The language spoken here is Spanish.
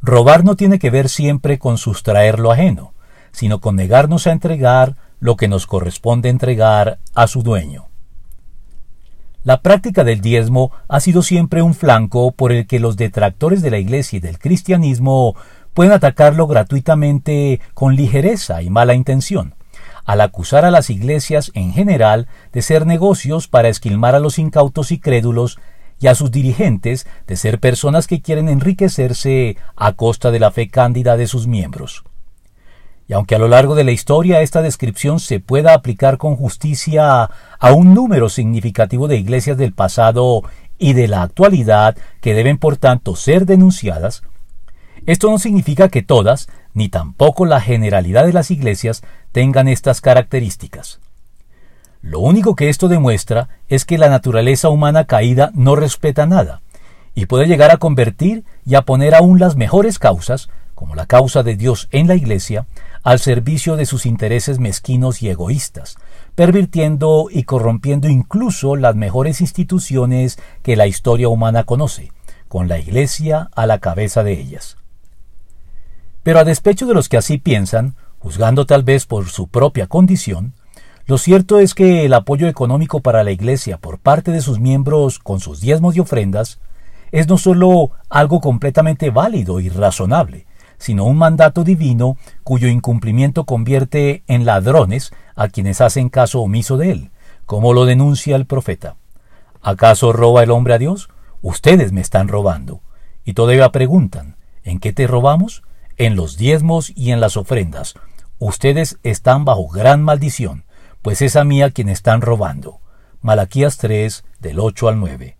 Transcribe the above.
Robar no tiene que ver siempre con sustraer lo ajeno, sino con negarnos a entregar lo que nos corresponde entregar a su dueño. La práctica del diezmo ha sido siempre un flanco por el que los detractores de la Iglesia y del cristianismo pueden atacarlo gratuitamente con ligereza y mala intención, al acusar a las iglesias en general de ser negocios para esquilmar a los incautos y crédulos y a sus dirigentes de ser personas que quieren enriquecerse a costa de la fe cándida de sus miembros. Y aunque a lo largo de la historia esta descripción se pueda aplicar con justicia a un número significativo de iglesias del pasado y de la actualidad que deben por tanto ser denunciadas, esto no significa que todas, ni tampoco la generalidad de las iglesias, tengan estas características. Lo único que esto demuestra es que la naturaleza humana caída no respeta nada, y puede llegar a convertir y a poner aún las mejores causas, como la causa de Dios en la Iglesia, al servicio de sus intereses mezquinos y egoístas, pervirtiendo y corrompiendo incluso las mejores instituciones que la historia humana conoce, con la Iglesia a la cabeza de ellas. Pero a despecho de los que así piensan, juzgando tal vez por su propia condición, lo cierto es que el apoyo económico para la Iglesia por parte de sus miembros con sus diezmos y ofrendas es no sólo algo completamente válido y razonable, sino un mandato divino cuyo incumplimiento convierte en ladrones a quienes hacen caso omiso de él, como lo denuncia el profeta. ¿Acaso roba el hombre a Dios? Ustedes me están robando. Y todavía preguntan, ¿en qué te robamos? En los diezmos y en las ofrendas. Ustedes están bajo gran maldición pues es a mí a quien están robando. Malaquías 3, del 8 al 9.